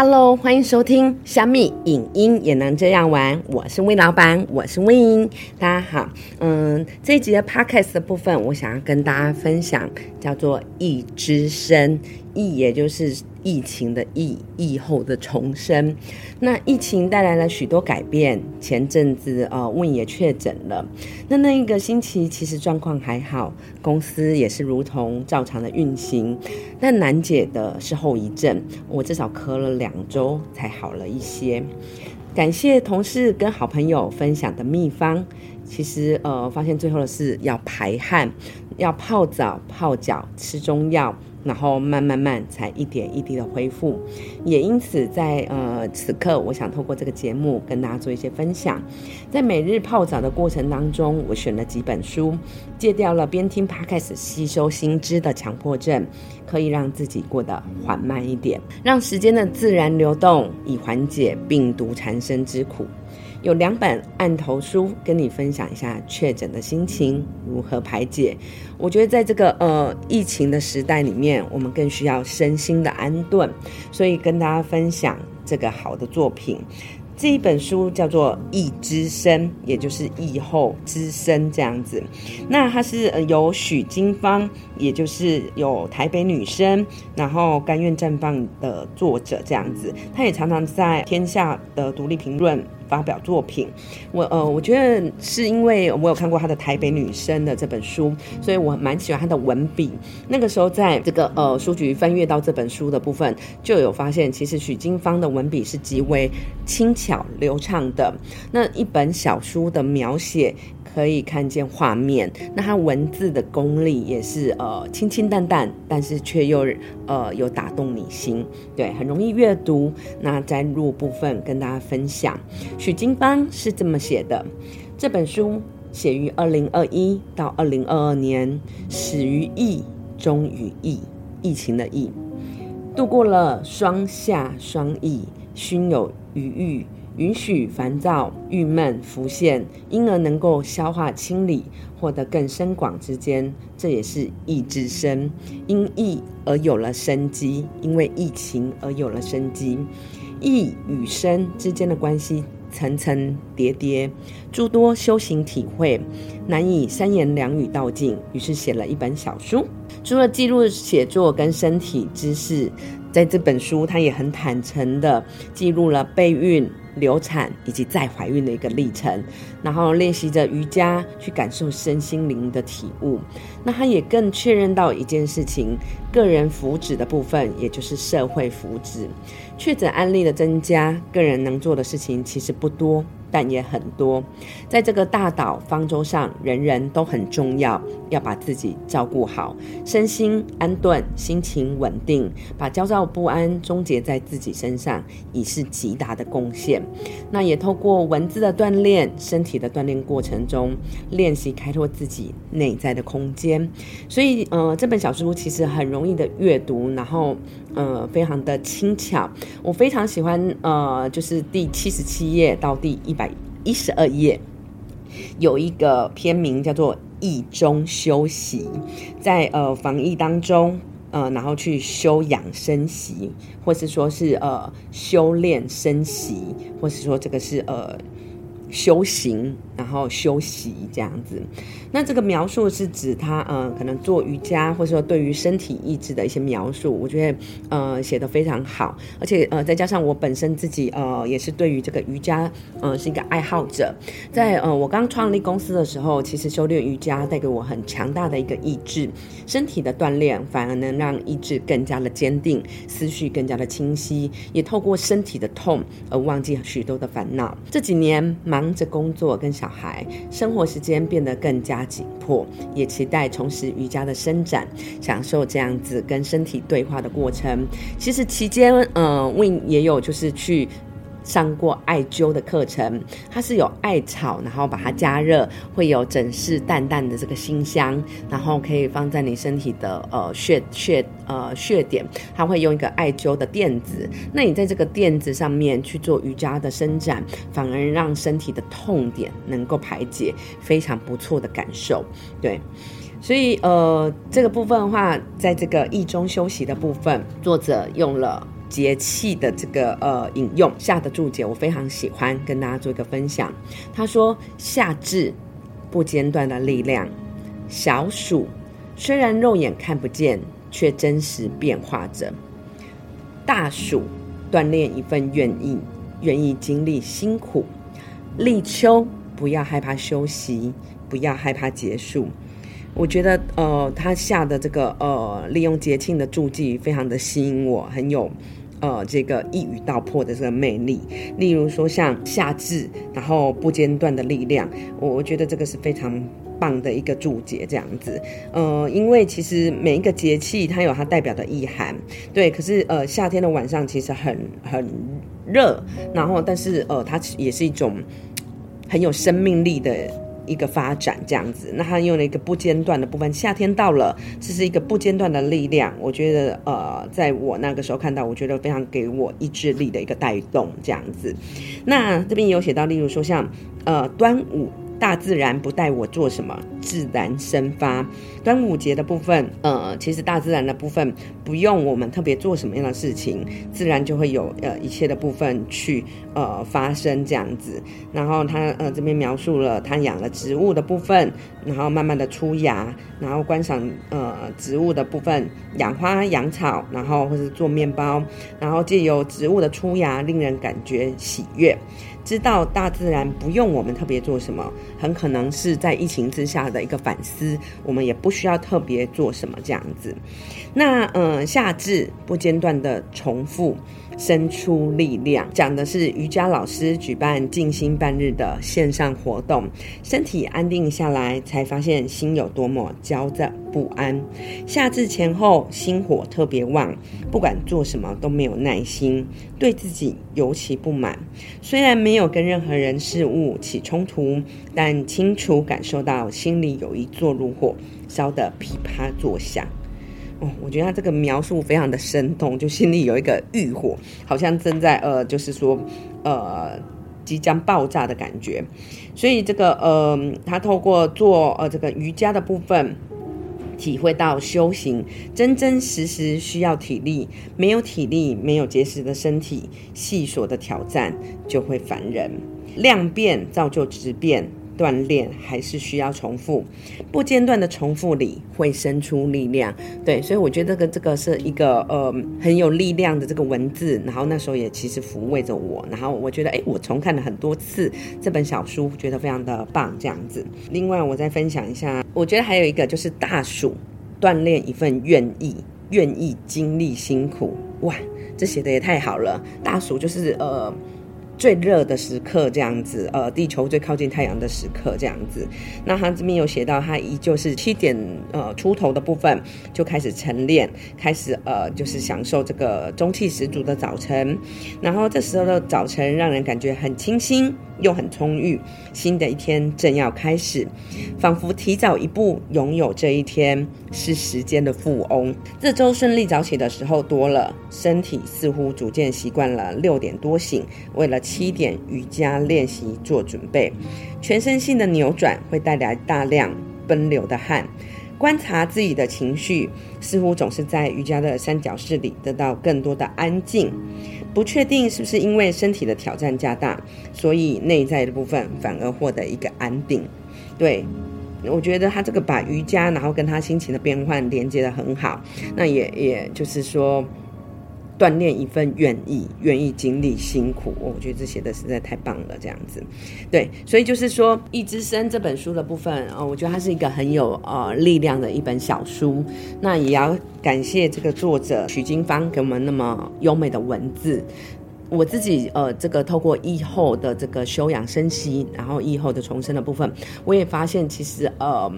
Hello，欢迎收听虾米影音也能这样玩，我是魏老板，我是魏英，大家好。嗯，这一集的 Podcast 的部分，我想要跟大家分享，叫做“一只身”，疫也就是疫情的疫，疫后的重生。那疫情带来了许多改变，前阵子呃，问也确诊了。那那一个星期其实状况还好，公司也是如同照常的运行，但难解的是后遗症，我至少咳了两周才好了一些。感谢同事跟好朋友分享的秘方，其实呃，发现最后的是要排汗，要泡澡、泡脚、吃中药。然后慢慢慢才一点一滴的恢复，也因此在呃此刻，我想透过这个节目跟大家做一些分享。在每日泡澡的过程当中，我选了几本书，戒掉了边听 podcast 吸收新知的强迫症，可以让自己过得缓慢一点，让时间的自然流动，以缓解病毒缠身之苦。有两本案头书跟你分享一下确诊的心情如何排解。我觉得在这个呃疫情的时代里面，我们更需要身心的安顿，所以跟大家分享这个好的作品。这一本书叫做《疫之声》，也就是疫后之声这样子。那它是由许金芳，也就是有台北女生，然后甘愿绽放的作者这样子。他也常常在天下的独立评论。发表作品，我呃，我觉得是因为我有看过他的《台北女生》的这本书，所以我蛮喜欢他的文笔。那个时候在这个呃书局翻阅到这本书的部分，就有发现，其实许金芳的文笔是极为轻巧流畅的。那一本小书的描写。可以看见画面，那它文字的功力也是呃清清淡淡，但是却又呃有打动你心，对，很容易阅读。那在入部分跟大家分享，许金芳是这么写的：这本书写于二零二一到二零二二年，始于疫，终于疫，疫情的疫，度过了双夏双疫，心有余欲。允许烦躁、郁闷浮现，因而能够消化清理，获得更深广之间，这也是意之生。因疫而有了生机，因为疫情而有了生机。疫与生之间的关系层层叠叠，诸多修行体会难以三言两语道尽，于是写了一本小书。除了记录写作跟身体知识，在这本书，他也很坦诚的记录了备孕。流产以及再怀孕的一个历程，然后练习着瑜伽，去感受身心灵的体悟。那他也更确认到一件事情：个人福祉的部分，也就是社会福祉。确诊案例的增加，个人能做的事情其实不多。但也很多，在这个大岛方舟上，人人都很重要，要把自己照顾好，身心安顿，心情稳定，把焦躁不安终结在自己身上，已是极大的贡献。那也透过文字的锻炼，身体的锻炼过程中，练习开拓自己内在的空间。所以，呃，这本小书其实很容易的阅读，然后，呃，非常的轻巧。我非常喜欢，呃，就是第七十七页到第一。百一十二页有一个篇名叫做“疫中休息”，在呃防疫当中，呃，然后去修养生息，或是说是呃修炼生息，或是说这个是呃。修行，然后休息这样子。那这个描述是指他呃，可能做瑜伽，或者说对于身体意志的一些描述。我觉得呃写的非常好，而且呃再加上我本身自己呃也是对于这个瑜伽呃是一个爱好者。在呃我刚创立公司的时候，其实修炼瑜伽带给我很强大的一个意志，身体的锻炼反而能让意志更加的坚定，思绪更加的清晰，也透过身体的痛而忘记许多的烦恼。这几年蛮。忙着工作跟小孩，生活时间变得更加紧迫，也期待重拾瑜伽的伸展，享受这样子跟身体对话的过程。其实期间，嗯，Win 也有就是去。上过艾灸的课程，它是有艾草，然后把它加热，会有整式淡淡的这个馨香，然后可以放在你身体的呃穴穴呃穴点，它会用一个艾灸的垫子，那你在这个垫子上面去做瑜伽的伸展，反而让身体的痛点能够排解，非常不错的感受，对。所以，呃，这个部分的话，在这个意中休息的部分，作者用了节气的这个呃引用下的注解，我非常喜欢跟大家做一个分享。他说：“夏至不间断的力量，小暑虽然肉眼看不见，却真实变化着；大暑锻炼一份愿意，愿意经历辛苦；立秋不要害怕休息，不要害怕结束。”我觉得，呃，他下的这个呃，利用节庆的注记非常的吸引我，很有，呃，这个一语道破的这个魅力。例如说像夏至，然后不间断的力量，我我觉得这个是非常棒的一个注解，这样子。呃，因为其实每一个节气它有它代表的意涵，对。可是呃，夏天的晚上其实很很热，然后但是呃，它也是一种很有生命力的。一个发展这样子，那他用了一个不间断的部分。夏天到了，这是一个不间断的力量。我觉得，呃，在我那个时候看到，我觉得非常给我意志力的一个带动这样子。那这边也有写到，例如说像，呃，端午。大自然不带我做什么，自然生发。端午节的部分，呃，其实大自然的部分不用我们特别做什么样的事情，自然就会有呃一切的部分去呃发生这样子。然后他呃这边描述了他养了植物的部分，然后慢慢的出芽，然后观赏呃植物的部分，养花养草，然后或是做面包，然后借由植物的出芽，令人感觉喜悦。知道大自然不用我们特别做什么，很可能是在疫情之下的一个反思，我们也不需要特别做什么这样子。那嗯，夏至不间断的重复。生出力量，讲的是瑜伽老师举办静心半日的线上活动，身体安定下来，才发现心有多么焦躁不安。夏至前后心火特别旺，不管做什么都没有耐心，对自己尤其不满。虽然没有跟任何人事物起冲突，但清楚感受到心里有一座炉火烧得噼啪作响。哦，我觉得他这个描述非常的生动，就心里有一个欲火，好像正在呃，就是说呃即将爆炸的感觉。所以这个呃，他透过做呃这个瑜伽的部分，体会到修行真真实实需要体力，没有体力，没有结实的身体，细琐的挑战就会烦人。量变造就质变。锻炼还是需要重复，不间断的重复里会生出力量。对，所以我觉得这个这个是一个呃很有力量的这个文字。然后那时候也其实抚慰着我。然后我觉得，哎，我重看了很多次这本小书，觉得非常的棒。这样子，另外我再分享一下，我觉得还有一个就是大暑锻炼一份愿意，愿意经历辛苦。哇，这写的也太好了。大暑就是呃。最热的时刻，这样子，呃，地球最靠近太阳的时刻，这样子。那他这边有写到，他依旧是七点呃出头的部分就开始晨练，开始呃就是享受这个中气十足的早晨。然后这时候的早晨让人感觉很清新。又很充裕，新的一天正要开始，仿佛提早一步拥有这一天，是时间的富翁。这周顺利早起的时候多了，身体似乎逐渐习惯了六点多醒，为了七点瑜伽练习做准备。全身性的扭转会带来大量奔流的汗。观察自己的情绪，似乎总是在瑜伽的三角式里得到更多的安静。不确定是不是因为身体的挑战加大，所以内在的部分反而获得一个安定。对，我觉得他这个把瑜伽，然后跟他心情的变换连接的很好。那也也就是说。锻炼一份愿意，愿意经历辛苦，我觉得这写的实在太棒了，这样子，对，所以就是说《一之声》这本书的部分啊，我觉得它是一个很有呃力量的一本小书。那也要感谢这个作者许金芳给我们那么优美的文字。我自己呃，这个透过疫后的这个休养生息，然后疫后的重生的部分，我也发现其实呃。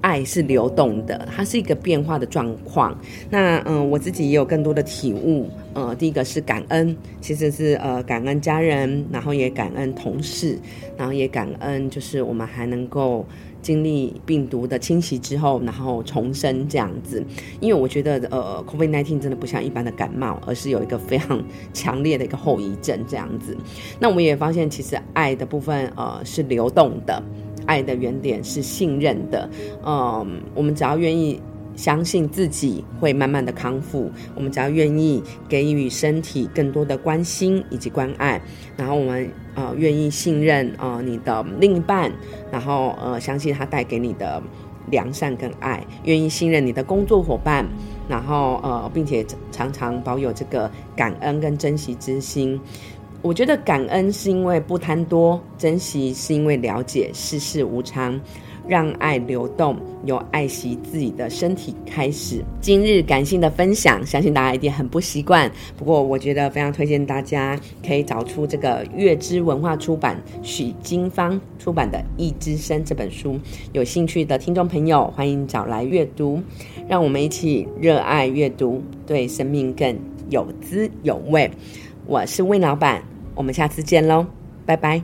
爱是流动的，它是一个变化的状况。那嗯，我自己也有更多的体悟。呃，第一个是感恩，其实是呃感恩家人，然后也感恩同事，然后也感恩，就是我们还能够经历病毒的侵袭之后，然后重生这样子。因为我觉得呃，COVID-19 真的不像一般的感冒，而是有一个非常强烈的一个后遗症这样子。那我们也发现，其实爱的部分呃是流动的。爱的原点是信任的，嗯，我们只要愿意相信自己会慢慢的康复。我们只要愿意给予身体更多的关心以及关爱，然后我们呃愿意信任呃你的另一半，然后呃相信他带给你的良善跟爱，愿意信任你的工作伙伴，然后呃并且常常保有这个感恩跟珍惜之心。我觉得感恩是因为不贪多，珍惜是因为了解世事无常。让爱流动，由爱惜自己的身体开始。今日感性的分享，相信大家一定很不习惯。不过，我觉得非常推荐大家可以找出这个月之文化出版许金芳出版的《一之声》这本书。有兴趣的听众朋友，欢迎找来阅读。让我们一起热爱阅读，对生命更有滋有味。我是魏老板，我们下次见喽，拜拜。